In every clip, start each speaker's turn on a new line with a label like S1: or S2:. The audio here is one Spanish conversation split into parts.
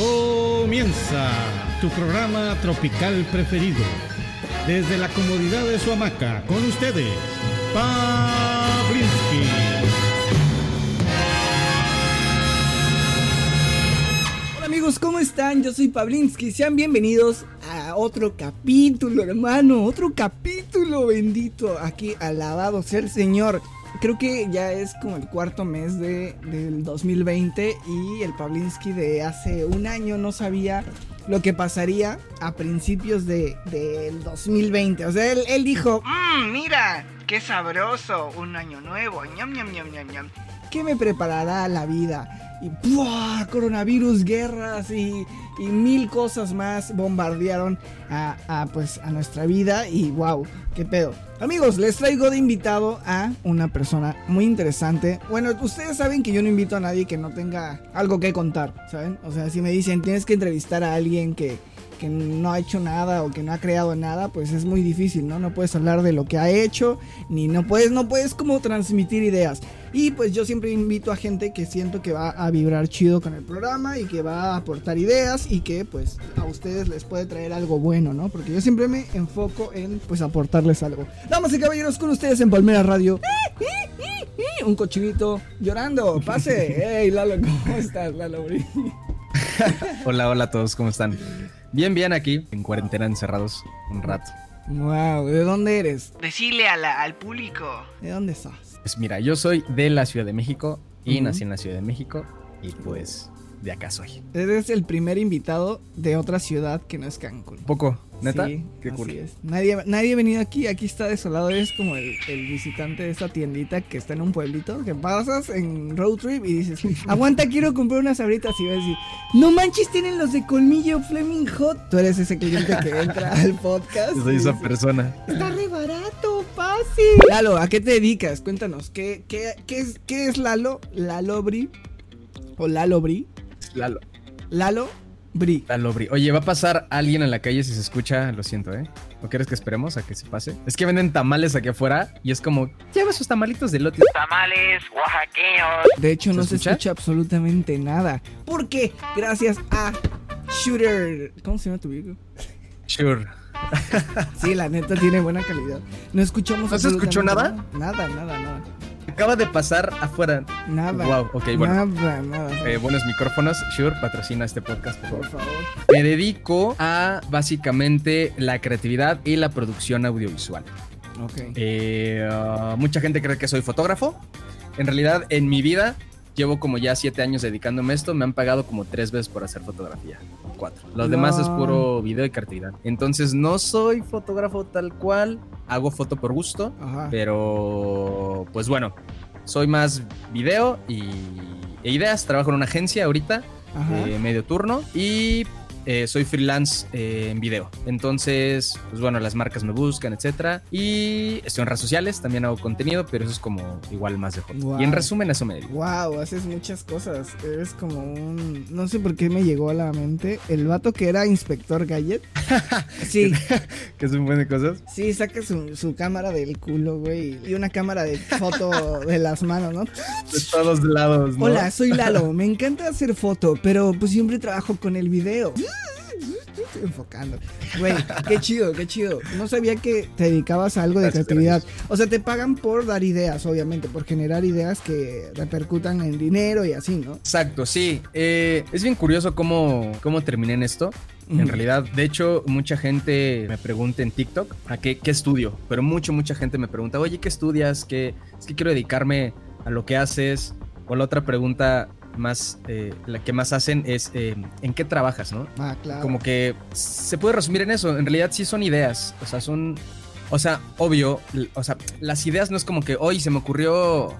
S1: Comienza tu programa tropical preferido. Desde la comodidad de su hamaca, con ustedes, Pavlinsky.
S2: Hola amigos, ¿cómo están? Yo soy Pavlinsky. Sean bienvenidos a otro capítulo, hermano. Otro capítulo bendito. Aquí, alabado sea el Señor. Creo que ya es como el cuarto mes de, del 2020 y el Pavlinsky de hace un año no sabía lo que pasaría a principios de, del 2020. O sea, él, él dijo, mmm, mira, qué sabroso, un año nuevo, ñam, ñam, ñam, ñam, ñam. ¿Qué me preparará la vida? Y ¡buah! coronavirus, guerras y, y mil cosas más bombardearon a, pues, a nuestra vida y wow, qué pedo. Amigos, les traigo de invitado a una persona muy interesante. Bueno, ustedes saben que yo no invito a nadie que no tenga algo que contar, ¿saben? O sea, si me dicen tienes que entrevistar a alguien que, que no ha hecho nada o que no ha creado nada, pues es muy difícil, ¿no? No puedes hablar de lo que ha hecho, ni no puedes, no puedes como transmitir ideas. Y pues yo siempre invito a gente que siento que va a vibrar chido con el programa y que va a aportar ideas y que pues a ustedes les puede traer algo bueno, ¿no? Porque yo siempre me enfoco en pues aportarles algo. Damas y caballeros, con ustedes en Palmera Radio. Un cochinito llorando, pase. Hey Lalo, ¿cómo estás, Lalo?
S3: hola, hola a todos, ¿cómo están? Bien, bien aquí, en cuarentena encerrados un rato.
S2: Wow, ¿de dónde eres?
S4: A la, al público.
S2: ¿De dónde estás?
S3: Pues mira, yo soy de la Ciudad de México y uh -huh. nací en la Ciudad de México y pues de acá soy.
S2: Eres el primer invitado de otra ciudad que no es Cancún.
S3: ¿Poco? ¿Neta?
S2: Sí,
S3: Qué cool.
S2: Es. Nadie, nadie ha venido aquí, aquí está desolado. Eres como el, el, visitante de esta tiendita que está en un pueblito, que pasas en road trip y dices, aguanta, quiero comprar unas abritas y vas a decir, no manches, tienen los de colmillo Fleming Hot. Tú eres ese cliente que entra al podcast.
S3: Yo soy esa
S2: dices,
S3: persona.
S2: Está re barato, fácil. Lalo, ¿a qué te dedicas? Cuéntanos, ¿qué, qué, qué, es, qué es Lalo? Lalo Bri o Lalo Bri.
S3: Lalo.
S2: Lalo Bri.
S3: Lalo Bri. Oye, va a pasar alguien en la calle si se escucha, lo siento, ¿eh? ¿O quieres que esperemos a que se pase? Es que venden tamales aquí afuera y es como, lleva sus tamalitos de lote.
S4: Tamales oaxaqueños.
S2: De hecho, no
S3: ¿Se
S2: se
S3: escucha?
S2: absolutamente nada. Porque gracias a Shooter. ¿Cómo se llama tu video?
S3: Sure.
S2: Sí, la neta tiene buena calidad. No escuchamos
S3: ¿No se escuchó
S2: absolutamente Nada, nada, nada.
S3: Acaba de pasar afuera.
S2: Nada.
S3: Wow, ok, bueno.
S2: Nada, nada.
S3: Eh, buenos micrófonos. Sure, patrocina este podcast, por
S2: Por
S3: favor.
S2: favor.
S3: Me dedico a básicamente la creatividad y la producción audiovisual.
S2: Ok.
S3: Eh, uh, mucha gente cree que soy fotógrafo. En realidad, en mi vida, llevo como ya siete años dedicándome a esto. Me han pagado como tres veces por hacer fotografía. Cuatro. Lo
S2: No.
S3: demás es puro video y creatividad. Entonces, no soy fotógrafo tal cual. Hago foto por gusto.
S2: Ajá.
S3: Pero, pues bueno, soy más video y, e ideas. Trabajo en una agencia ahorita,
S2: Ajá.
S3: eh, medio turno. Y eh, soy freelance eh, en video. Entonces, pues bueno, las marcas me buscan, etcétera. Y estoy en redes sociales, también hago contenido, pero eso es como igual más de hobby.
S2: Wow.
S3: Y en resumen, eso me dedico.
S2: Wow, haces muchas cosas. Eres como un. No sé por qué me llegó a la mente. El vato que era inspector Gadget. Sí,
S3: Que es un buen de cosas.
S2: sí, saca su, su cámara del culo, güey. Y una cámara de foto de las manos, ¿no?
S3: De todos lados, ¿no?
S2: Hola, soy Lalo. Me encanta hacer foto, pero pues siempre trabajo con el video. Estoy enfocando. Güey, qué chido, qué chido. No sabía que te dedicabas a algo de creatividad. O sea, te pagan por dar ideas, obviamente, por generar ideas que repercutan en dinero y así, ¿no?
S3: Exacto, sí. Eh, es bien curioso cómo, cómo terminé en esto. En realidad, de hecho, mucha gente me pregunta en TikTok a qué, qué estudio, pero mucha, mucha gente me pregunta, oye, ¿qué estudias? ¿Qué, es que quiero dedicarme a lo que haces. O la otra pregunta más, eh, la que más hacen es, eh, ¿en qué trabajas, no?
S2: Ah, claro.
S3: Como que se puede resumir en eso. En realidad sí son ideas. O sea, son. O sea, obvio. O sea, las ideas no es como que hoy se me ocurrió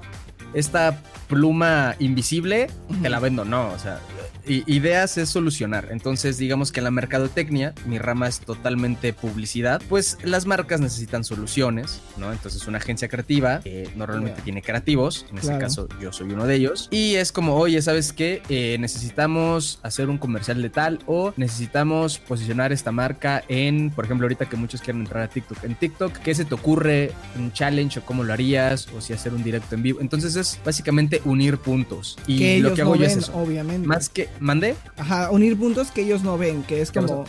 S3: esta pluma invisible, te la vendo. No, o sea, ideas es solucionar. Entonces, digamos que en la mercadotecnia, mi rama es totalmente publicidad, pues las marcas necesitan soluciones, ¿no? Entonces, una agencia creativa eh, normalmente
S2: Yeah.
S3: tiene creativos, en
S2: Claro.
S3: este caso yo soy uno de ellos, y es como, oye, ¿sabes qué? Eh, necesitamos hacer un comercial de tal o necesitamos posicionar esta marca en, por ejemplo, ahorita que muchos quieren entrar a TikTok. En TikTok, ¿qué se te ocurre? ¿Un challenge o cómo lo harías? O si hacer un directo en vivo. Entonces es básicamente unir puntos. Y
S2: que
S3: lo que hago
S2: no
S3: yo es
S2: ven,
S3: eso.
S2: obviamente.
S3: Más que mandé.
S2: Ajá, unir puntos que ellos no ven, que es
S3: ¿Qué
S2: como...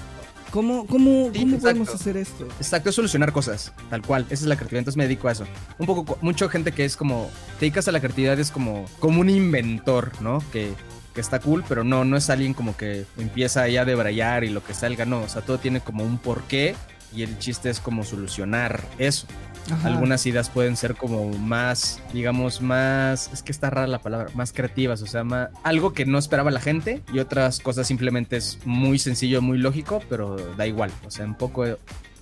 S2: ¿Cómo, cómo,
S3: Sí,
S2: cómo podemos hacer esto?
S3: Exacto, es solucionar cosas, tal cual. Esa es la creatividad, entonces me dedico a eso. Un poco, co- mucha gente que es como, te dedicas a la creatividad es como, como un inventor, ¿no? Que, que está cool, pero no, no es alguien como que empieza ya a debrayar y lo que salga, no. O sea, todo tiene como un porqué y el chiste es como solucionar eso.
S2: Ajá.
S3: Algunas ideas pueden ser como más, digamos, más, es que está rara la palabra, más creativas, o sea, más, algo que no esperaba la gente y otras cosas simplemente es muy sencillo, muy lógico, pero da igual, o sea, un poco,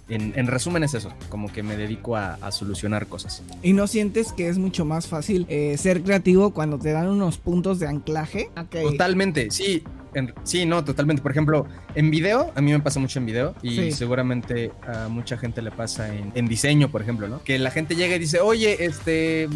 S3: en, en resumen es eso, como que me dedico a, a solucionar cosas.
S2: ¿Y no sientes que es mucho más fácil eh, ser creativo cuando te dan unos puntos de anclaje?
S3: Totalmente, sí. en- sí, no, totalmente. Por ejemplo, en video, a mí me pasa mucho en video y
S2: Sí.
S3: seguramente a mucha gente le pasa en, en diseño, por ejemplo, ¿no? Que la gente llega y dice, oye, este,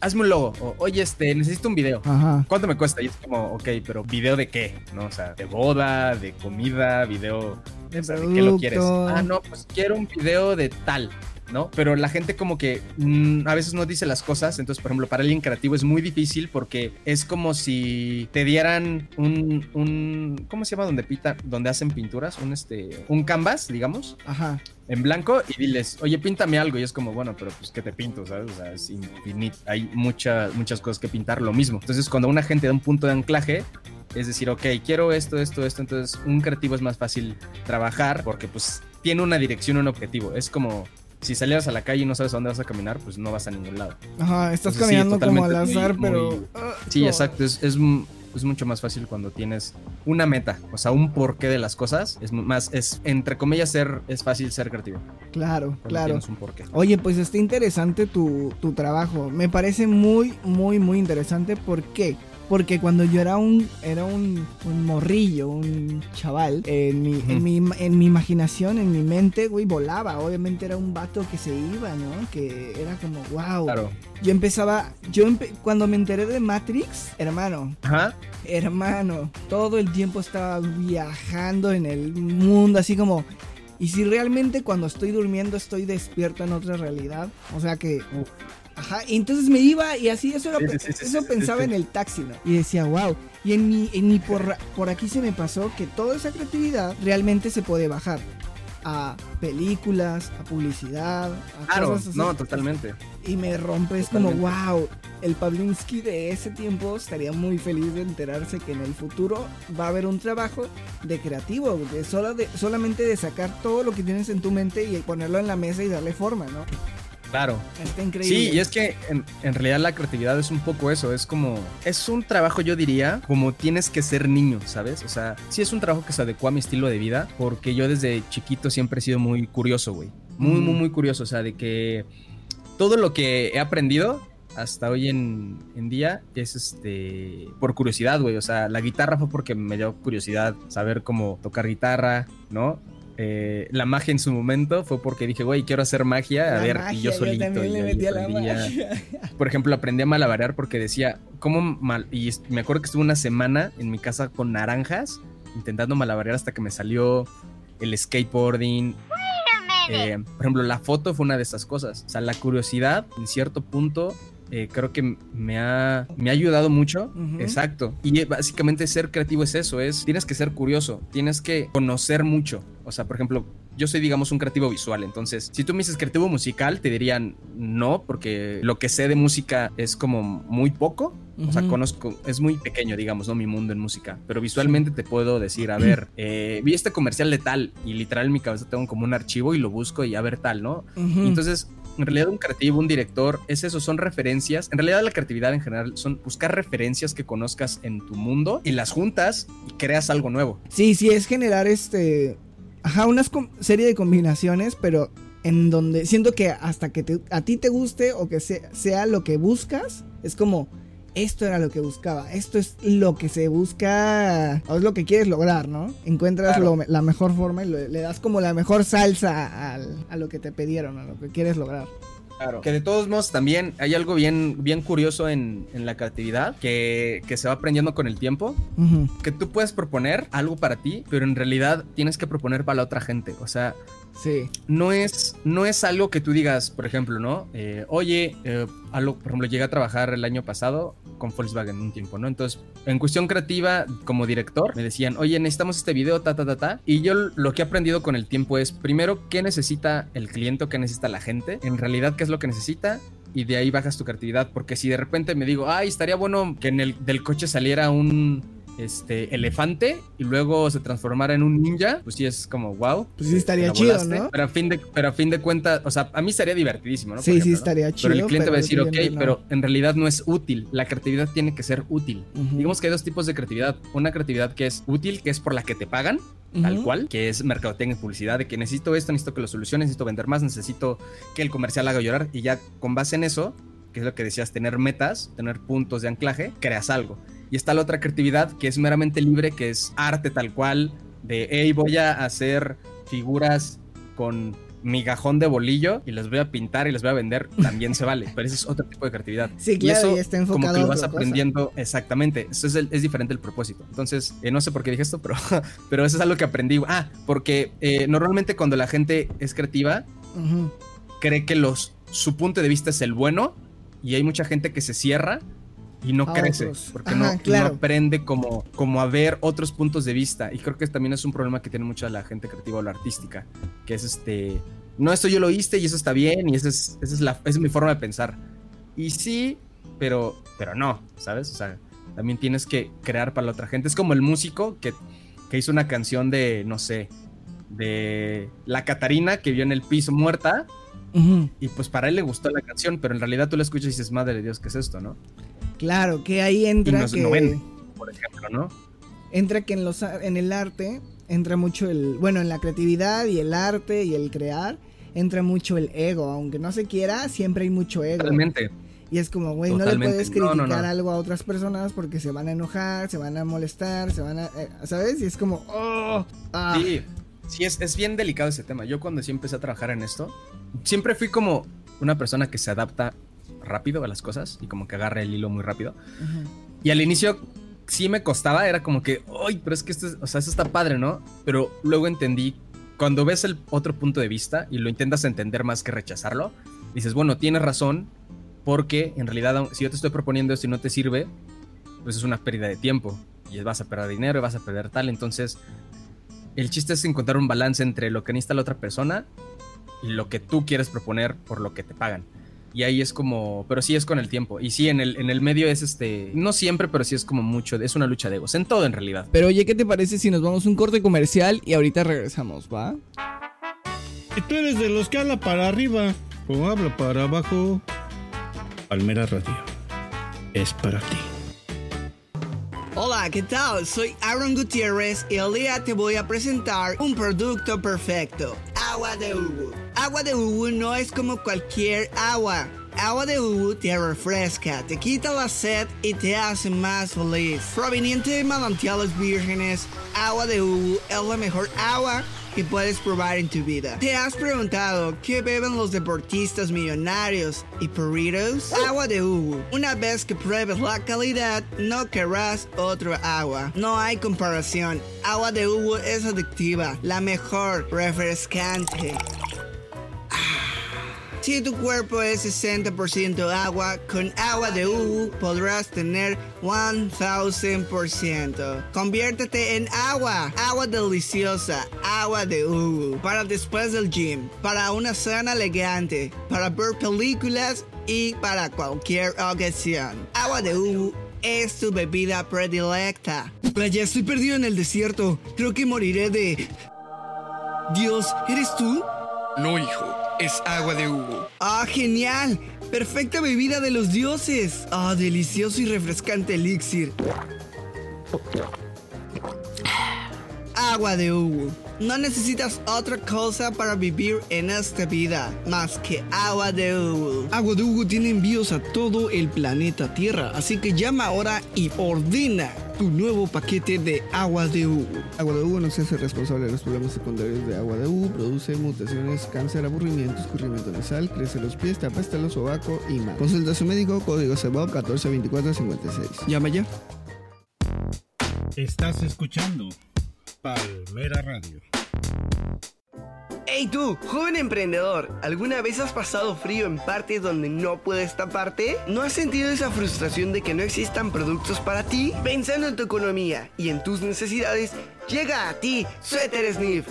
S3: hazme un logo, o oye, este, necesito un video.
S2: Ajá.
S3: ¿Cuánto me cuesta? Y es como, ok, pero ¿video de qué? ¿No? O sea, de boda, de comida, video.
S2: De
S3: o sea, ¿De qué lo quieres? Ah, no, pues quiero un video de tal. ¿No? Pero la gente como que mm, a veces no dice las cosas. Entonces, por ejemplo, para alguien creativo es muy difícil porque es como si te dieran un, un ¿cómo se llama? Donde pita, donde hacen pinturas, un este, un canvas, digamos,
S2: Ajá.
S3: en blanco y diles, oye, píntame algo. Y es como, bueno, pero pues que te pinto, ¿sabes? O sea, es infinito. Hay muchas, muchas cosas que pintar, lo mismo. Entonces, cuando una gente da un punto de anclaje, es decir, ok, quiero esto, esto, esto. Entonces, un creativo es más fácil trabajar porque, pues, tiene una dirección, un objetivo. Es como si salieras a la calle y no sabes a dónde vas a caminar, pues no vas a ningún lado.
S2: Ajá, estás
S3: Entonces, sí,
S2: caminando como al azar,
S3: muy-
S2: pero.
S3: muy-
S2: ah,
S3: Sí, exacto. Es, es, mucho más fácil cuando tienes una meta, o sea, un porqué de las cosas. Es más, es, entre comillas, ser, es fácil ser creativo.
S2: Claro, claro.
S3: tienes un porqué.
S2: Oye, pues está interesante tu, tu trabajo. Me parece muy, muy, muy interesante. ¿Por qué? Porque cuando yo era un, era un, un morrillo, un chaval, en mi, en, mi, en mi imaginación, en mi mente, güey, volaba. Obviamente era un vato que se iba, ¿no? Que era como, wow.
S3: Claro.
S2: Yo empezaba, yo empe- cuando me enteré de Matrix, hermano, hermano, todo el tiempo estaba viajando en el mundo, así como... Y si realmente cuando estoy durmiendo estoy despierto en otra realidad, o sea que...
S3: Uf.
S2: Ajá, y entonces me iba y así eso, era-
S3: Sí, sí, sí, sí,
S2: eso pensaba en el taxi, ¿no? Y decía, wow. Y en mi, en mi por, por aquí se me pasó que toda esa creatividad realmente se puede bajar a películas, a publicidad, a
S3: Claro,
S2: cosas así.
S3: no, totalmente.
S2: Y me rompes como, wow, el Pavlinsky de ese tiempo estaría muy feliz de enterarse que en el futuro va a haber un trabajo de creativo, de, solo de solamente de sacar todo lo que tienes en tu mente y ponerlo en la mesa y darle forma, ¿no?
S3: Claro.
S2: Está increíble.
S3: Sí, y es que en, en realidad la creatividad es un poco eso, es como, es un trabajo yo diría, como tienes que ser niño, ¿sabes? O sea, sí es un trabajo que se adecua a mi estilo de vida, porque yo desde chiquito siempre he sido muy curioso, güey. Muy, muy,
S2: Mm.
S3: muy curioso, o sea, de que todo lo que he aprendido hasta hoy en, en día es este por curiosidad, güey. O sea, la guitarra fue porque me dio curiosidad saber cómo tocar guitarra, ¿no? Eh, la magia en su momento fue porque dije, güey, quiero hacer magia. A
S2: La
S3: ver, y yo solito.
S2: también
S3: y
S2: le
S3: yo
S2: metí a la
S3: aprendía.
S2: magia.
S3: Por ejemplo, aprendí a malabarear porque decía, ¿cómo mal? Y es- me acuerdo que estuve una semana en mi casa con naranjas, intentando malabarear hasta que me salió el skateboarding. Eh, por ejemplo, la foto fue una de esas cosas. O sea, la curiosidad, en cierto punto, eh, creo que me ha, me ha ayudado mucho. Exacto. Y eh, básicamente ser creativo es eso, es tienes que ser curioso, tienes que conocer mucho. O sea, por ejemplo, yo soy, digamos, un creativo visual. Entonces, si tú me dices creativo musical, te dirían no, porque lo que sé de música es como muy poco. O sea, conozco, es muy pequeño, digamos, ¿no? Mi mundo en música. Pero visualmente te puedo decir, a ver, eh, vi este comercial de tal y literal en mi cabeza tengo como un archivo y lo busco y a ver tal, ¿no? Entonces, en realidad un creativo, un director, es eso, son referencias. En realidad la creatividad en general son buscar referencias que conozcas en tu mundo y las juntas y creas algo nuevo.
S2: Sí, sí, es generar este. Ajá, una serie de combinaciones, pero en donde siento que hasta que a ti te guste o que se- sea lo que buscas, es como. Esto era lo que buscaba, esto es lo que se busca, o es lo que quieres lograr, ¿no? Encuentras
S3: Claro.
S2: lo la mejor forma y lo- le das como la mejor salsa al- a lo que te pidieron, a lo que quieres lograr.
S3: Claro. Que de todos modos también hay algo bien, bien curioso en, en la creatividad que, que se va aprendiendo con el tiempo. Que tú puedes proponer algo para ti, pero en realidad tienes que proponer para la otra gente. O sea,
S2: Sí.
S3: no es, no es algo que tú digas, por ejemplo, ¿no? Eh, Oye, eh, algo, por ejemplo, llegué a trabajar el año pasado con Volkswagen un tiempo, ¿no? Entonces, en cuestión creativa, como director, me decían, oye, necesitamos este video, ta, ta, ta, ta. Y yo lo que he aprendido con el tiempo es, primero, ¿qué necesita el cliente qué necesita la gente? En realidad, ¿qué es lo que necesita? y de ahí bajas tu creatividad. Porque si de repente me digo, ay, estaría bueno que en el del coche saliera un este elefante y luego se transformara en un ninja, pues sí es como wow.
S5: Pues sí estaría chido, ¿no?
S3: Pero a fin de, pero a fin de cuentas, o sea, a mí estaría divertidísimo, ¿no?
S5: Sí, sí estaría chido.
S3: Pero el cliente va a decir, ok,
S5: no.
S3: pero en realidad no es útil. La creatividad tiene que ser útil.
S5: Ujú.
S3: Digamos que hay dos tipos de creatividad. Una creatividad que es útil, que es por la que te pagan, tal
S5: Ujú.
S3: cual, que es mercadotecnia y publicidad, de que necesito esto, necesito que lo soluciones, necesito vender más, necesito que el comercial haga llorar y ya con base en eso, que es lo que decías, tener metas, tener puntos de anclaje, creas algo. Y está la otra creatividad que es meramente libre, que es arte tal cual, de, hey, voy a hacer figuras con migajón de bolillo y los voy a pintar y los voy a vender, también se vale, pero ese es otro tipo de creatividad.
S5: Sí,
S3: Y
S5: claro,
S3: eso
S5: y está
S3: como
S5: enfocado
S3: que
S5: a
S3: lo vas
S5: otra cosa.
S3: aprendiendo exactamente. Eso es, el- es diferente el propósito. Entonces, eh, no sé por qué dije esto, pero, pero eso es algo que aprendí. Ah, porque eh, normalmente cuando la gente es creativa,
S5: Ujú.
S3: cree que los, su punto de vista es el bueno y hay mucha gente que se cierra y no
S5: A
S3: crece
S5: otros.
S3: porque
S5: Ajá,
S3: no, no aprende como, como a ver otros puntos de vista. Y creo que también es un problema que tiene mucha la gente creativa o la artística, que es este, no, esto yo lo hice y eso está bien y esa es, esa es, la, esa es mi forma de pensar. Y sí, pero, pero no, ¿sabes? O sea, también tienes que crear para la otra gente. Es como el músico que, que hizo una canción de, no sé, de la Catarina que vio en el piso muerta Y pues para él le gustó la canción, pero en realidad tú la escuchas y dices, madre de Dios, ¿qué es esto, no?
S5: Claro, que ahí
S3: Y
S5: entra que
S3: no por ejemplo, ¿no?
S5: entra que en los en el arte entra mucho el bueno en la creatividad y el arte y el crear entra mucho el ego aunque no se quiera siempre hay mucho ego
S3: Totalmente.
S5: y es como güey no le puedes
S3: No,
S5: criticar
S3: no, no.
S5: algo a otras personas porque se van a enojar se van a molestar se van a eh, sabes y es como oh ah.
S3: Sí, sí es, es bien delicado ese tema. Yo cuando sí empecé a trabajar en esto, siempre fui como una persona que se adapta rápido a las cosas y como que agarra el hilo muy rápido. Y al inicio sí me costaba, era como que, ay, pero es que esto, es- o sea, esto está padre, ¿no? Pero luego entendí, cuando ves el otro punto de vista y lo intentas entender más que rechazarlo, dices, bueno, tienes razón, porque en realidad, si yo te estoy proponiendo esto y no te sirve, pues es una pérdida de tiempo y vas a perder dinero y vas a perder tal. Entonces, el chiste es encontrar un balance entre lo que necesita la otra persona lo que tú quieres proponer por lo que te pagan. Y ahí es como, pero sí es con el tiempo. Y sí, en el, en el medio es este, no siempre, pero sí es como mucho, es una lucha de egos, en todo en realidad.
S5: pero oye qué te parece si nos vamos a un corte comercial y ahorita regresamos va
S1: Si tú eres de los que habla para arriba o habla para abajo, Palmera Radio es para ti.
S5: Hola, ¿qué tal? Soy Aaron Gutiérrez y el día te voy a presentar un producto perfecto. Agua de Ubu. Agua de Ubu no es como cualquier agua. Agua de Ubu te refresca, te quita la sed y te hace más feliz. Proveniente de manantiales vírgenes, Agua de Ubu es la mejor agua que puedes probar en tu vida. ¿Te has preguntado qué beben los deportistas millonarios y burritos? Agua de Ubu. Una vez que pruebes la calidad, no querrás otra agua. No hay comparación. Agua de Ubu es adictiva, la mejor, refrescante. Si tu cuerpo es 60% agua, con agua de Ubu podrás tener 1000%. Conviértete en agua, agua deliciosa, agua de Ubu. Para después del gym, para una cena elegante, para ver películas y para cualquier ocasión. Agua de Ubu es tu bebida predilecta. Ya estoy perdido en el desierto. Creo que moriré de... Dios, ¿eres tú?
S6: No, hijo, es agua de Hugo.
S5: ¡Ah, genial! Perfecta bebida de los dioses. ¡Ah, delicioso y refrescante elixir! Agua de Hugo. No necesitas otra cosa para vivir en esta vida más que agua de Hugo. Agua de Hugo tiene envíos a todo el planeta Tierra, así que llama ahora y ordena tu nuevo paquete de agua de Hugo. Agua de Hugo no se hace responsable de los problemas secundarios de agua de Hugo, produce mutaciones, cáncer, aburrimiento, escurrimiento nasal, crece los pies, tapa hasta los sobaco y más. Consulta a su médico, código CEBOB 142456. Llama ya.
S1: Estás escuchando Palmera Radio.
S5: Hey tú, joven emprendedor, ¿alguna vez has pasado frío en partes donde no puedes taparte? ¿No has sentido esa frustración de que no existan productos para ti? Pensando en tu economía y en tus necesidades, llega a ti Sweater Sniff.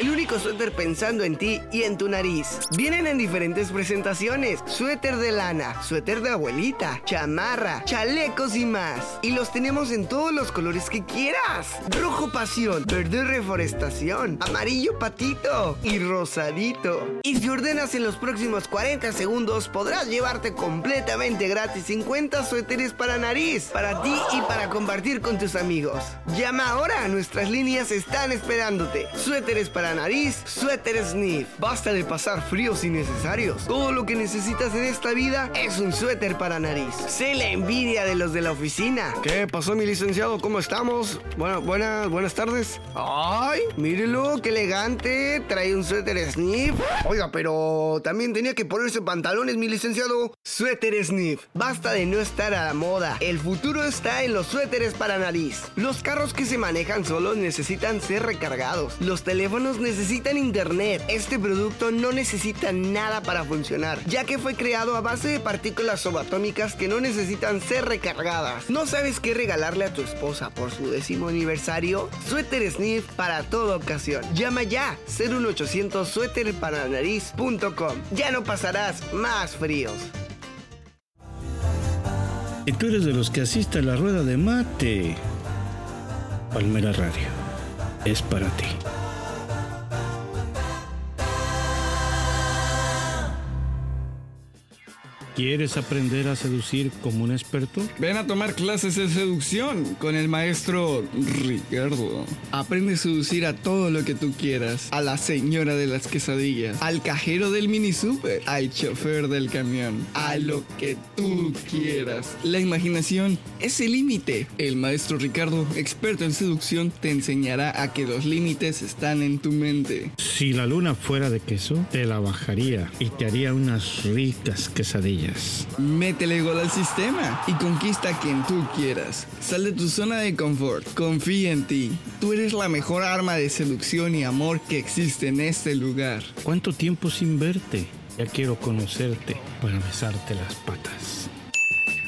S5: El único suéter pensando en ti y en tu nariz. Vienen en diferentes presentaciones. Suéter de lana, suéter de abuelita, chamarra, chalecos y más. Y los tenemos en todos los colores que quieras. Rojo pasión, verde reforestación, amarillo patito y rosadito. Y si ordenas en los próximos 40 segundos podrás llevarte completamente gratis 50 suéteres para nariz, para ti y para compartir con tus amigos. Llama ahora, nuestras líneas están esperándote. Suéteres para nariz, suéter sniff. Basta de pasar fríos innecesarios. Todo lo que necesitas en esta vida es un suéter para nariz. Sé la envidia de los de la oficina. ¿Qué pasó, mi licenciado? ¿Cómo estamos? Bueno, buenas, buenas tardes. Ay, mírelo, qué elegante. Trae un suéter sniff. Oiga, pero también tenía que ponerse pantalones, mi licenciado. Suéter sniff. Basta de no estar a la moda. El futuro está en los suéteres para nariz. Los carros que se manejan solos necesitan ser recargados. Los teléfonos necesitan internet. Este producto no necesita nada para funcionar, ya que fue creado a base de partículas subatómicas que no necesitan ser recargadas. ¿No sabes qué regalarle a tu esposa por su décimo aniversario? Suéter Sniff para toda ocasión. Llama ya 01800 suéterparanariz.com. Ya no pasarás más fríos.
S1: Y tú eres de los que asiste a la rueda de mate. Palmera Radio es para ti. ¿Quieres aprender a seducir como un experto?
S7: Ven a tomar clases de seducción con el maestro Ricardo. Aprende a seducir a todo lo que tú quieras. A la señora de las quesadillas, al cajero del mini super, al chofer del camión, a lo que tú quieras. La imaginación es el límite. El maestro Ricardo, experto en seducción, te enseñará a que los límites están en tu mente.
S1: Si la luna fuera de queso, te la bajaría y te haría unas ricas quesadillas.
S7: Métele gol al sistema y conquista a quien tú quieras. Sal de tu zona de confort, confía en ti. Tú eres la mejor arma de seducción y amor que existe en este lugar.
S1: ¿Cuánto tiempo sin verte? Ya quiero conocerte para besarte las patas.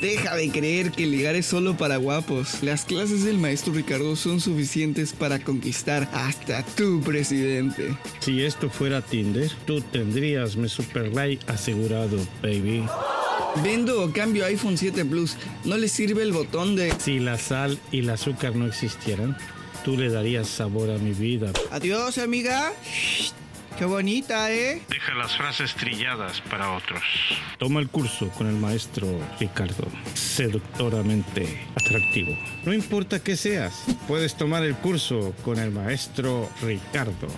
S7: Deja de creer que ligar es solo para guapos. Las clases del maestro Ricardo son suficientes para conquistar hasta tu presidente.
S1: Si esto fuera Tinder, tú tendrías mi super like asegurado, baby.
S7: Vendo o cambio iPhone 7 Plus. No le sirve el botón de...
S1: Si la sal y el azúcar no existieran, tú le darías sabor a mi vida.
S2: Adiós, amiga. Qué bonita, ¿eh?
S1: Deja las frases trilladas para otros. Toma el curso con el maestro Ricardo. Seductoramente atractivo. No importa qué seas, puedes tomar el curso con el maestro Ricardo.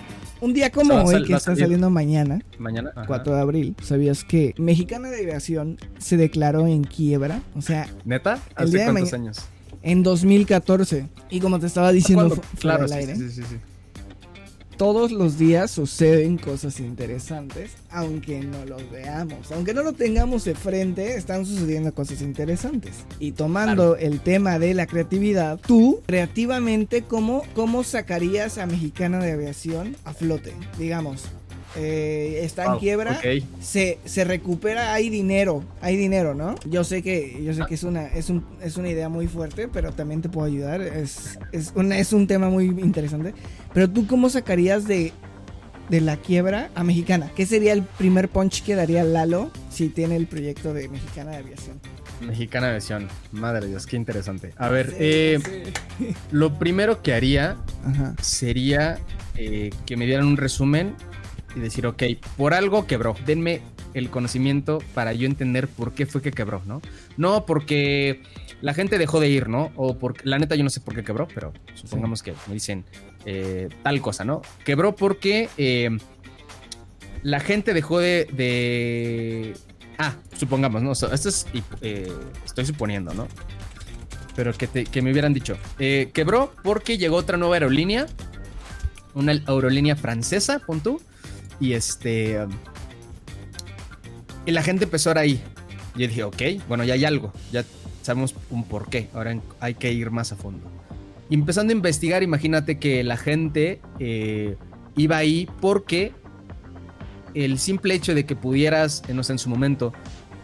S2: Un día como hoy,
S3: sal-
S2: que está saliendo mañana,
S3: Mañana. ajá.
S2: 4 de abril, ¿sabías que Mexicana de Aviación se declaró en quiebra? O sea,
S3: ¿Neta?
S2: El
S3: ¿Hace
S2: día
S3: cuántos años?
S2: en 2014. Y como te estaba diciendo
S3: Claro,
S2: del
S3: sí,
S2: aire,
S3: sí, sí, sí.
S2: Todos los días suceden cosas interesantes, aunque no los veamos. Aunque no lo tengamos de frente, están sucediendo cosas interesantes. Y tomando el tema de la creatividad, tú, creativamente, ¿cómo, cómo sacarías a Mexicana de Aviación a flote? Digamos, eh, está en quiebra, se, se recupera, hay dinero, hay dinero, ¿no? Yo sé que, yo sé que es una, es un, es una idea muy fuerte, pero también te puedo ayudar. Es, es, una, es un tema muy interesante. Pero tú, ¿cómo sacarías de, de la quiebra a Mexicana? ¿Qué sería el primer punch que daría Lalo si tiene el proyecto de Mexicana de Aviación?
S3: Mexicana versión. Madre de Dios, qué interesante. A ver,
S2: Sí,
S3: eh,
S2: sí.
S3: lo primero que haría
S2: Ajá.
S3: sería eh, que me dieran un resumen y decir, ok, por algo quebró. Denme el conocimiento para yo entender por qué fue que quebró, ¿no? No porque la gente dejó de ir, ¿no? O porque, la neta, yo no sé por qué quebró, pero supongamos que me dicen eh, tal cosa, ¿no? Quebró porque eh, la gente dejó de, de- Ah, supongamos, ¿no? O sea, esto es. eh, estoy suponiendo, ¿no? Pero que, te- que me hubieran dicho. quebró porque llegó otra nueva aerolínea. Una aerolínea francesa, pon tú. Y este. y la gente empezó ahí. Yo dije, ok, bueno, ya hay algo. Ya sabemos un por qué. Ahora hay que ir más a fondo. Empezando a investigar, imagínate que la gente eh, iba ahí porque el simple hecho de que pudieras, eh, no sé, en su momento,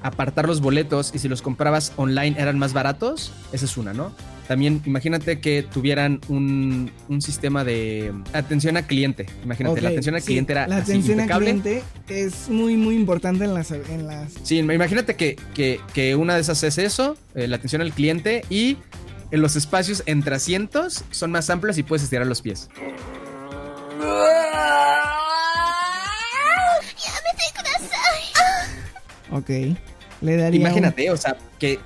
S3: apartar los boletos y si los comprabas online eran más baratos, esa es una, ¿no? También imagínate que tuvieran un, un sistema de atención al cliente. Imagínate, la atención al
S2: sí,
S3: cliente era
S2: La
S3: así,
S2: atención al
S3: impecable.
S2: cliente es muy, muy importante en las. En las...
S3: Sí, imagínate que, que- que una de esas es eso, eh, la atención al cliente y en los espacios entre asientos son más amplios y puedes estirar los pies.
S2: Ok. Le daría. un-
S3: Imagínate, o sea, que,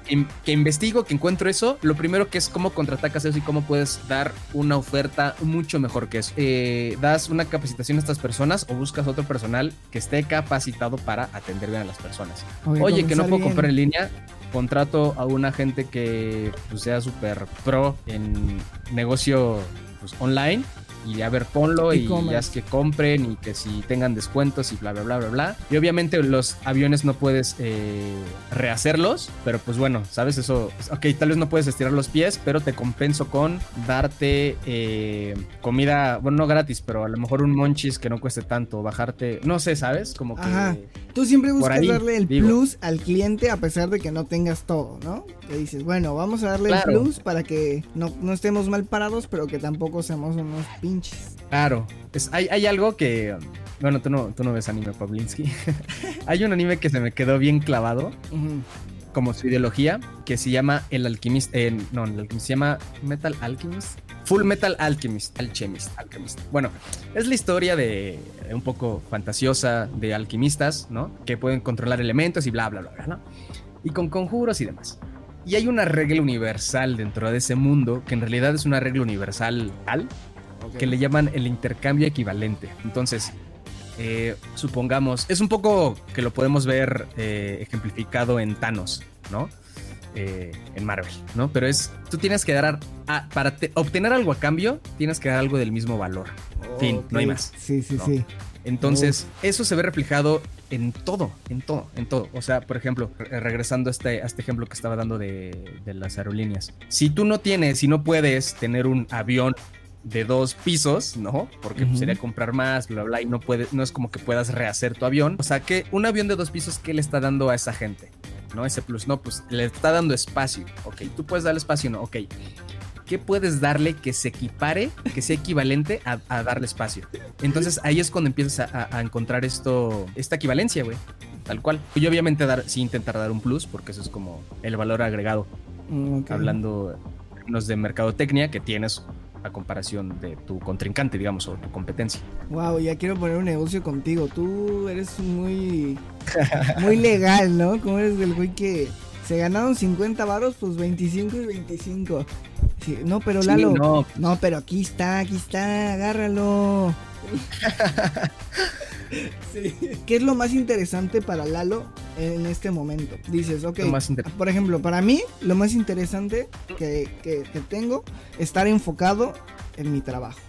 S3: que- investigo, que encuentro eso, lo primero que es cómo contraatacas eso y cómo puedes dar una oferta mucho mejor que eso. Eh, das una capacitación a estas personas o buscas otro personal que esté capacitado para atender bien a las personas. Oye, que no puedo
S2: bien.
S3: comprar en línea, contrato a una gente que pues, sea súper pro en negocio pues, online y a ver, ponlo y ya es que compren y que si tengan descuentos y bla, bla, bla, bla, bla. Y obviamente los aviones no puedes eh, rehacerlos, pero pues bueno, ¿sabes? Eso, ok, tal vez no puedes estirar los pies, pero te compenso con darte eh, comida, bueno, no gratis, pero a lo mejor un monchis que no cueste tanto, bajarte, no sé, ¿sabes? Como que...
S2: Ajá. Tú siempre buscas
S3: ahí,
S2: darle el
S3: digo.
S2: plus al cliente a pesar de que no tengas todo, ¿no? Que dices, bueno, vamos a darle
S3: Claro.
S2: el plus para que no, no estemos mal parados, pero que tampoco seamos unos pinches.
S3: Claro, es, hay, hay algo que. Bueno, tú no, tú no ves anime, Pavlinsky. hay un anime que se me quedó bien clavado,
S2: Ujú.
S3: como su ideología, que se llama El Alquimista. eh, no, el Alquimista se llama Metal Alchemist. Full Metal Alchemist, Alchemist, Alchemist. Bueno, es la historia de un poco fantasiosa de alquimistas, ¿no? Que pueden controlar elementos y bla, bla, bla, bla, ¿no? Y con conjuros y demás. Y hay una regla universal dentro de ese mundo, que en realidad es una regla universal, que le llaman el intercambio equivalente. Entonces, eh, supongamos, es un poco que lo podemos ver eh, ejemplificado en Thanos, ¿no? Eh, en Marvel, ¿no? Pero es, tú tienes que dar, a- para te- obtener algo a cambio, tienes que dar algo del mismo valor. Fin, no hay más.
S2: Sí, sí,
S3: No.
S2: sí.
S3: Entonces, eso se ve reflejado en todo, en todo, en todo. O sea, por ejemplo, re- regresando a este, a este ejemplo que estaba dando de, de las aerolíneas. Si tú no tienes, si no puedes tener un avión de dos pisos, ¿no? Porque pues, sería comprar más, bla, bla, y no puedes, no es como que puedas rehacer tu avión. O sea, que un avión de dos pisos, ¿qué le está dando a esa gente? ¿No? Ese plus, no, pues le está dando espacio. Ok, tú puedes darle espacio, no, ok. ¿Qué puedes darle que se equipare, que sea equivalente a, a darle espacio? Entonces ahí es cuando empiezas a, encontrar esto, esta equivalencia, güey. Tal cual. Y obviamente dar, sí intentar dar un plus, porque eso es como el valor agregado,
S2: Mm, ok.
S3: hablando de mercadotecnia que tienes a comparación de tu contrincante, digamos, o tu competencia.
S2: Wow, ya quiero poner un negocio contigo. Tú eres muy. Muy legal, ¿no? Como eres del güey que se ganaron 50 varos, pues 25 y 25. Sí, no, pero
S3: Sí,
S2: Lalo.
S3: no,
S2: No, pero aquí está, aquí está, agárralo. ¿Qué es lo más interesante para Lalo en este momento? Dices, ok,
S3: más
S2: por ejemplo, para mí lo más interesante que, que- que tengo estar enfocado en mi trabajo.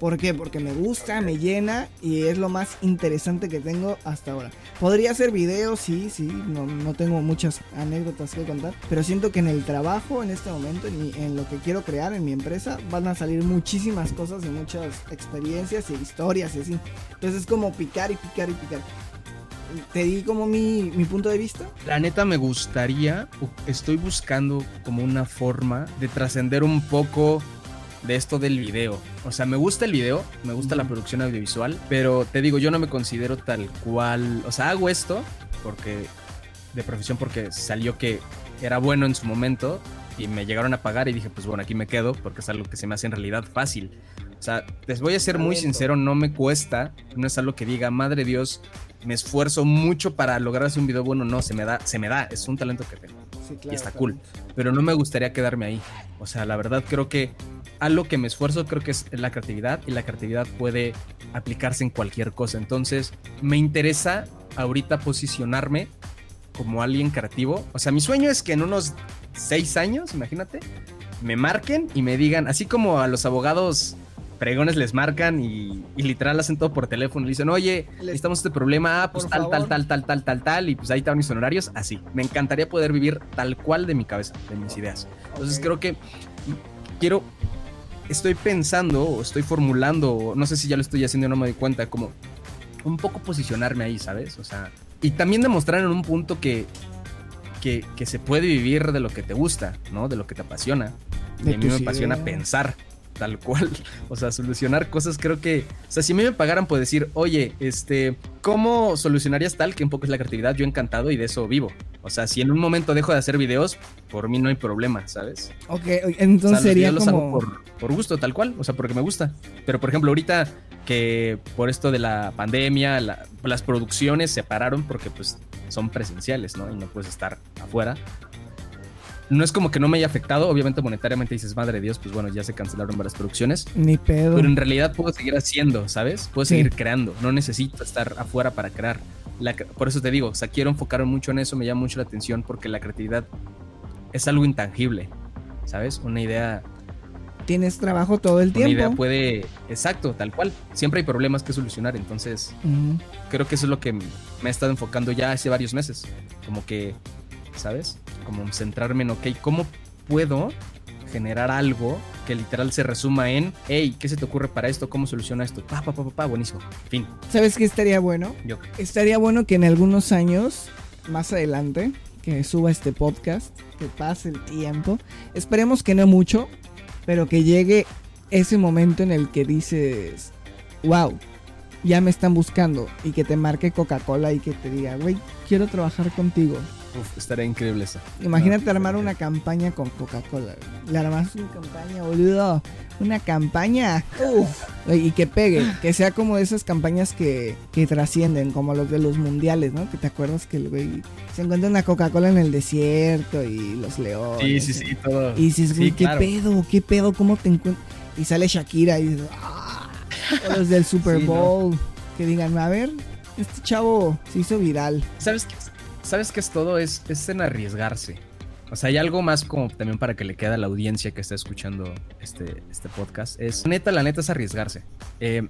S2: ¿Por qué? Porque me gusta, me llena y es lo más interesante que tengo hasta ahora. Podría hacer videos, sí, sí, no, no tengo muchas anécdotas que contar, pero siento que en el trabajo, en este momento, en, mi- en lo que quiero crear, en mi empresa, van a salir muchísimas cosas y muchas experiencias y historias y así. Entonces es como picar y picar y picar. Te di como mi, mi punto de vista.
S3: La neta me gustaría, estoy buscando como una forma de trascender un poco de esto del video. O sea, me gusta el video, me gusta la producción audiovisual, pero te digo, yo no me considero tal cual, o sea, hago esto porque de profesión porque salió que era bueno en su momento y me llegaron a pagar y dije, pues bueno, aquí me quedo porque es algo que se me hace en realidad fácil. O sea, les voy a ser muy sincero, no me cuesta, no es algo que diga, madre Dios, me esfuerzo mucho para lograr hacer un video bueno, no, se me da, se me da, es un talento que tengo
S2: Sí,
S3: y está cool. Pero no me gustaría quedarme ahí. O sea, la verdad creo que algo que me esfuerzo creo que es la creatividad y la creatividad puede aplicarse en cualquier cosa. Entonces, me interesa ahorita posicionarme como alguien creativo. O sea, mi sueño es que en unos seis años, imagínate, me marquen y me digan, así como a los abogados pregones les marcan y, y literal hacen todo por teléfono. Le dicen, oye, necesitamos este problema, ah, pues
S2: Por
S3: tal, tal,
S2: favor.
S3: tal, tal, tal, tal, tal, y pues ahí están mis honorarios, así. Me encantaría poder vivir tal cual de mi cabeza, de mis ideas. Entonces creo que quiero estoy pensando o estoy formulando, o no sé si ya lo estoy haciendo, no me doy cuenta, como un poco posicionarme ahí, ¿sabes? O sea, y también demostrar en un punto que, que, que se puede vivir de lo que te gusta, ¿no? De lo que te apasiona.
S2: De
S3: y a mí me apasiona pensar tal cual. O sea, solucionar cosas creo que... O sea, si a mí me pagaran por decir, oye, este, ¿cómo solucionarías tal? Que un poco es la creatividad, yo encantado y de eso vivo. O sea, si en un momento dejo de hacer videos, por mí no hay problema, ¿sabes?
S2: Ok,
S3: O sea,
S2: entonces
S3: los
S2: sería
S3: los hago
S2: como...
S3: por, por gusto, tal cual. O sea, porque me gusta. Pero, por ejemplo, ahorita que por esto de la pandemia, la- las producciones se pararon porque pues son presenciales, ¿no? Y no puedes estar afuera. No es como que no me haya afectado, obviamente monetariamente dices, madre de Dios, pues bueno, ya se cancelaron varias producciones,
S2: Ni pedo.
S3: pero en realidad puedo seguir haciendo, ¿sabes? Puedo
S2: Sí.
S3: seguir creando, no necesito estar afuera para crear. La por eso te digo, o sea, quiero enfocar mucho en eso, me llama mucho la atención porque la creatividad es algo intangible, ¿sabes? Una idea,
S2: Tienes trabajo todo el
S3: una idea
S2: tiempo.
S3: puede, exacto, tal cual. Siempre hay problemas que solucionar, entonces creo que eso es lo que me he estado enfocando ya hace varios meses, como que, ¿sabes? Como centrarme en, ok, ¿cómo puedo generar algo que literal se resuma en, hey, ¿qué se te ocurre para esto? ¿Cómo soluciona esto? Pa, pa, pa, pa, pa, buenísimo. Fin.
S2: ¿Sabes qué estaría bueno?
S3: Yo.
S2: Estaría bueno que en algunos años, más adelante, que suba este podcast, que pase el tiempo. Esperemos que no mucho, pero que llegue ese momento en el que dices, wow, ya me están buscando. Y que te marque Coca-Cola y que te diga, güey, quiero trabajar contigo.
S3: Uf, estaría increíble eso.
S2: Imagínate
S3: No,
S2: armar una campaña con Coca-Cola. güey. Le armas una campaña, boludo. Una campaña. Uf. Y que pegue. Que sea como de esas campañas que, que trascienden, como los de los mundiales, ¿no? Que te acuerdas que el güey se encuentra una Coca-Cola en el desierto y los leones.
S3: Sí, sí, sí, todo.
S2: Y dices,
S3: Sí,
S2: ¿qué
S3: claro.
S2: pedo? ¿Qué pedo? ¿Cómo te encuentras? Y sale Shakira y dices, ¡ah! O los del Super
S3: Sí, ¿no?
S2: Bowl. Que digan, a ver, este chavo se hizo viral.
S3: ¿Sabes qué, ¿Sabes qué es todo? Es, es en arriesgarse. O sea, hay algo más como también para que le quede a la audiencia que está escuchando este, este podcast. Es neta, la neta es arriesgarse. Eh,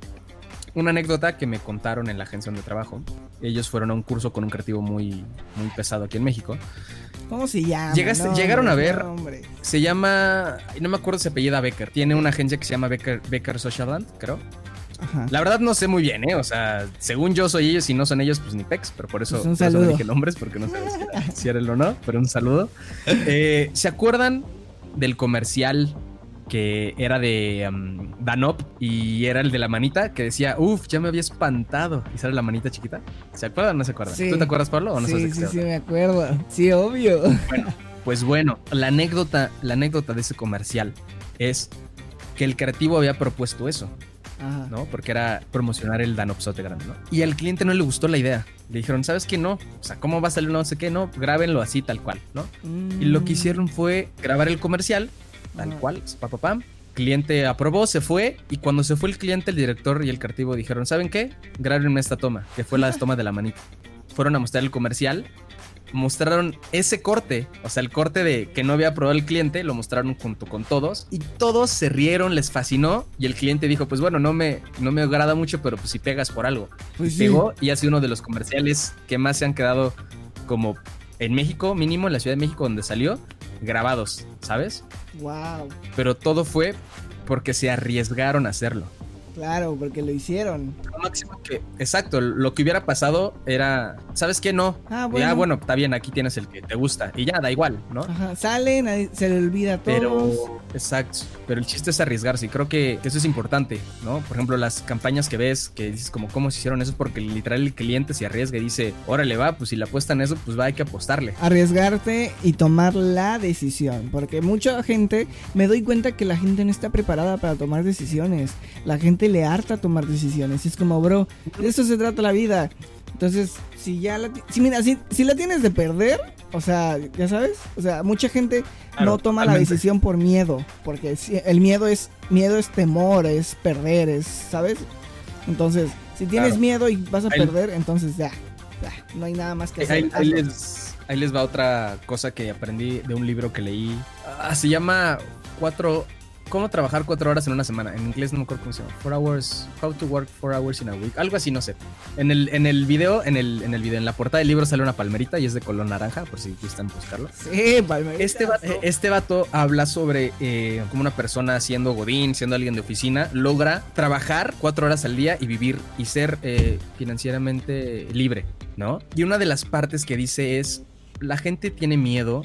S3: una anécdota que me contaron en la agencia donde trabajo. Ellos fueron a un curso con un creativo muy, muy pesado aquí en México.
S2: ¿Cómo se llama?
S3: Llegaste- llegaron a ver-. Se llama, no me acuerdo si se apellida Becker. Tiene una agencia que se llama Becker, Becker Socialland, creo.
S2: Ajá.
S3: La verdad no sé muy bien, ¿eh? O sea, según yo soy ellos y no son ellos, pues ni pex, pero por eso,
S2: Pues un
S3: por eso no dije nombres, porque no sabes si- era él o no, pero un saludo. Eh, ¿Se acuerdan del comercial que era de um, Danop y era el de la manita que decía, uff, ya me había espantado? Y sale la manita chiquita. ¿Se acuerdan o no se acuerdan?
S2: Sí.
S3: ¿Tú te acuerdas, Pablo? ¿O no
S2: sí, sí, sí, me acuerdo. Sí, obvio.
S3: Pues bueno, la anécdota, la anécdota de ese comercial es que el creativo había propuesto eso.
S2: Ajá.
S3: ¿no? Porque era promocionar el Danopsote grande, ¿no? Y al cliente no le gustó la idea. Le dijeron, ¿sabes qué? No. O sea, ¿cómo va a salir no sé qué? No, grábenlo así, tal cual, ¿no? Y lo que
S2: Mm.
S3: hicieron fue grabar el comercial, tal
S2: Ajá.
S3: cual, pa, pa, pam. Cliente aprobó, se fue. Y cuando se fue el cliente, el director y el creativo dijeron, ¿saben qué? Grábenme esta toma, que fue la toma de la manita. Fueron a mostrar el comercial. Mostraron ese corte, o sea, el corte de que no había aprobado el cliente, lo mostraron junto con todos y todos se rieron, les fascinó y el cliente dijo, pues bueno, no me, no me agrada mucho, pero pues si pegas por algo.
S2: Pues
S3: y
S2: sí.
S3: pegó y ha sido uno de los comerciales que más se han quedado como en México, mínimo en la Ciudad de México donde salió, grabados, ¿sabes?
S2: Wow.
S3: Pero todo fue porque se arriesgaron a hacerlo.
S2: Claro, porque lo hicieron.
S3: Lo máximo que, exacto, lo que hubiera pasado era, ¿sabes qué? No.
S2: Ah,
S3: Ya,
S2: bueno.
S3: bueno, está bien, aquí tienes el que te gusta y ya, da igual, ¿no?
S2: Ajá. Salen, se le olvida a todos.
S3: Pero, exacto, pero el chiste es arriesgarse y creo que, que eso es importante, ¿no? Por ejemplo, las campañas que ves, que dices como, ¿cómo se hicieron eso? Porque literal el cliente se arriesga y dice, órale, va, pues si le apuestan eso, pues va, hay que apostarle.
S2: Arriesgarte y tomar la decisión. Porque mucha gente, me doy cuenta que la gente no está preparada para tomar decisiones. La gente le harta tomar decisiones. Es como, bro, de eso se trata la vida. Entonces, si ya la, si, mira, si, si la tienes de perder, o sea, ya sabes, o sea, mucha gente
S3: Claro,
S2: no toma la decisión por miedo, porque el miedo es miedo es temor, es perder, es, ¿sabes? Entonces, si tienes
S3: Claro.
S2: miedo y vas a
S3: Ahí-
S2: perder, entonces ya, ya, no hay nada más que hacer.
S3: Ahí, les, ahí les va otra cosa que aprendí de un libro que leí. Ah, se llama Cuatro, cómo trabajar cuatro horas en una semana. En inglés no me acuerdo cómo se llama. Four hours, how to work four hours in a week. Algo así, no sé. En el, en el video, en el, en el video, en la portada del libro sale una palmerita y es de color naranja, por si gustan buscarlo.
S2: Sí, palmerita.
S3: Este vato, este vato habla sobre eh, cómo una persona siendo godín, siendo alguien de oficina, logra trabajar cuatro horas al día y vivir y ser eh, financieramente libre, ¿no? Y una de las partes que dice es, la gente tiene miedo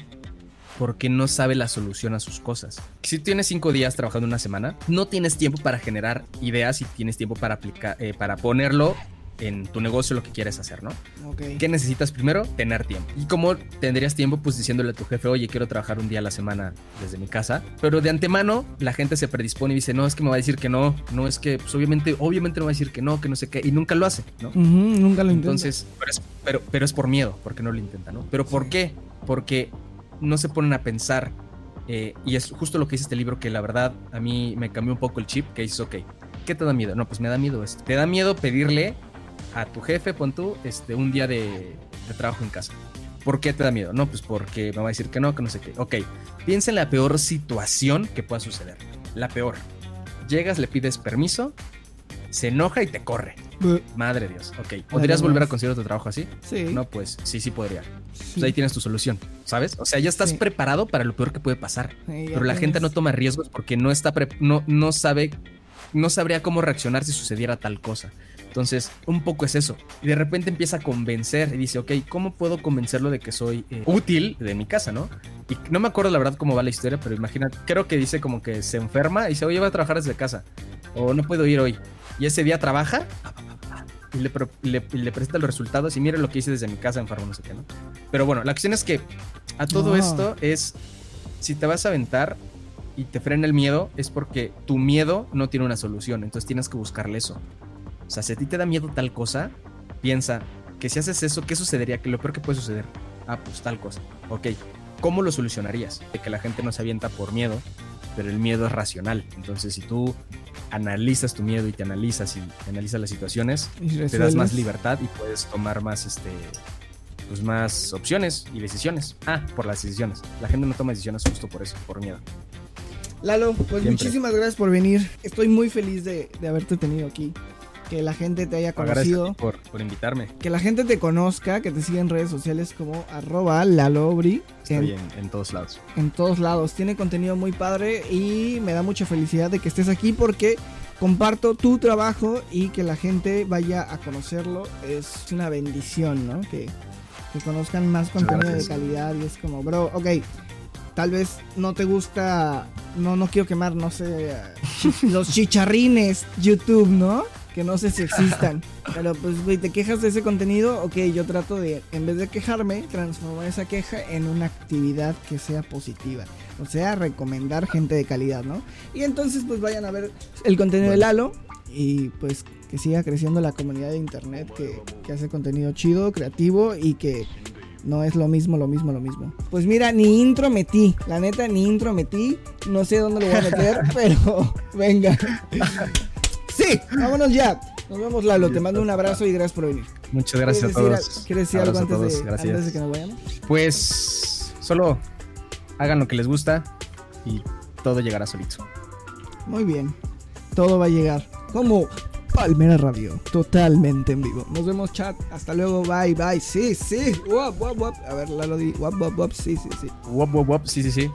S3: porque no sabe la solución a sus cosas. Si tienes cinco días trabajando una semana, no tienes tiempo para generar ideas y tienes tiempo para aplicar, eh, para ponerlo en tu negocio lo que quieres hacer, ¿no?
S2: Ok.
S3: ¿Qué necesitas primero? Tener tiempo. ¿Y cómo tendrías tiempo? Pues diciéndole a tu jefe, oye, quiero trabajar un día a la semana desde mi casa. Pero de antemano, la gente se predispone y dice, no, es que me va a decir que no. No es que, pues obviamente, obviamente no va a decir que no, que no sé qué. Y nunca lo hace, ¿no?
S2: Nunca lo intento.
S3: Entonces, pero es, pero, pero es por miedo, porque no lo intenta, ¿no? Pero ¿por qué? Porque no se ponen a pensar. eh, y es justo lo que dice este libro, que la verdad a mí me cambió un poco el chip, que dices, ok, ¿qué te da miedo? No, pues me da miedo esto. Te da miedo pedirle a tu jefe, pon tú, este, un día de, de trabajo en casa. ¿Por qué te da miedo? No, pues porque me va a decir que no, que no sé qué. Ok, piensa en la peor situación que pueda suceder. La peor. Llegas, le pides permiso, se enoja y te corre.
S2: Bu-
S3: Madre de Dios. Ok. ¿Podrías volver a conseguir otro trabajo así?
S2: Sí.
S3: No, pues sí, sí podría.
S2: sí.
S3: Pues ahí tienes tu solución, ¿sabes? O sea, ya estás
S2: Sí.
S3: preparado para lo peor que puede pasar.
S2: Sí,
S3: Pero la gente no toma riesgos porque no está pre- no, no sabe, no sabría cómo reaccionar si sucediera tal cosa. Entonces, un poco es eso. Y de repente empieza a convencer y dice, ok, ¿cómo puedo convencerlo de que soy eh, útil de mi casa, no? Y no me acuerdo la verdad cómo va la historia, pero imagina, creo que dice como que se enferma y dice, oye, voy a trabajar desde casa. O no puedo ir hoy. Y ese día trabaja y le, le, le presenta los resultados y mire lo que hice desde mi casa enfermo, no sé qué, ¿no? Pero bueno, la cuestión es que a todo
S2: Ah.
S3: esto es, si te vas a aventar y te frena el miedo, es porque tu miedo no tiene una solución, entonces tienes que buscarle eso. O sea, si a ti te da miedo tal cosa, piensa que si haces eso, ¿qué sucedería? Que lo peor que puede suceder. Ah, pues tal cosa. Ok, ¿cómo lo solucionarías? De que la gente no se avienta por miedo, pero el miedo es racional. Entonces, si tú analizas tu miedo y te analizas y te analizas las situaciones,
S2: Y
S3: te das más libertad y puedes tomar más este pues más opciones y decisiones. Ah, por las decisiones. La gente no toma decisiones justo por eso, por miedo.
S2: Lalo, pues
S3: Siempre.
S2: muchísimas gracias por venir. Estoy muy feliz de, de haberte tenido aquí. Que la gente te haya conocido.
S3: por, por invitarme.
S2: Que la gente te conozca, que te siga en redes sociales como arroba lalobri.
S3: Estoy
S2: En,
S3: en, en todos lados.
S2: en todos lados. Tiene contenido muy padre y me da mucha felicidad de que estés aquí porque comparto tu trabajo y que la gente vaya a conocerlo. Es una bendición, ¿no? Que, que conozcan más contenido de calidad y es como, bro, ok. Tal vez no te gusta, no, no quiero quemar, no sé, los chicharrines YouTube, ¿no? Que no sé si existan. Pero pues, güey, te quejas de ese contenido, ok, yo trato de, en vez de quejarme, transformar esa queja en una actividad que sea positiva. O sea, recomendar gente de calidad, ¿no? Y entonces, pues vayan a ver el contenido de Lalo y pues que siga creciendo la comunidad de internet que, que hace contenido chido, creativo y que no es lo mismo, lo mismo, lo mismo. Pues mira, ni intro metí, la neta, ni intro metí. No sé dónde lo voy a meter, pero venga. Sí, vámonos ya. Nos vemos, Lalo. Te mando un abrazo y gracias por venir.
S3: Muchas gracias a
S2: ¿Quieres decir,
S3: todos.
S2: ¿quieres decir algo antes
S3: todos,
S2: de,
S3: gracias.
S2: antes de que nos vayamos?
S3: Pues solo hagan lo que les gusta y todo llegará solito.
S2: Muy bien. Todo va a llegar. Como Palmera Radio. Totalmente en vivo. Nos vemos, chat. Hasta luego. Bye, bye. Sí, sí. Wap, wap, wap. A ver, Lalo di. Wap, wap, wap. Sí, sí, sí.
S3: Wop, wop, wop. Sí, sí, sí.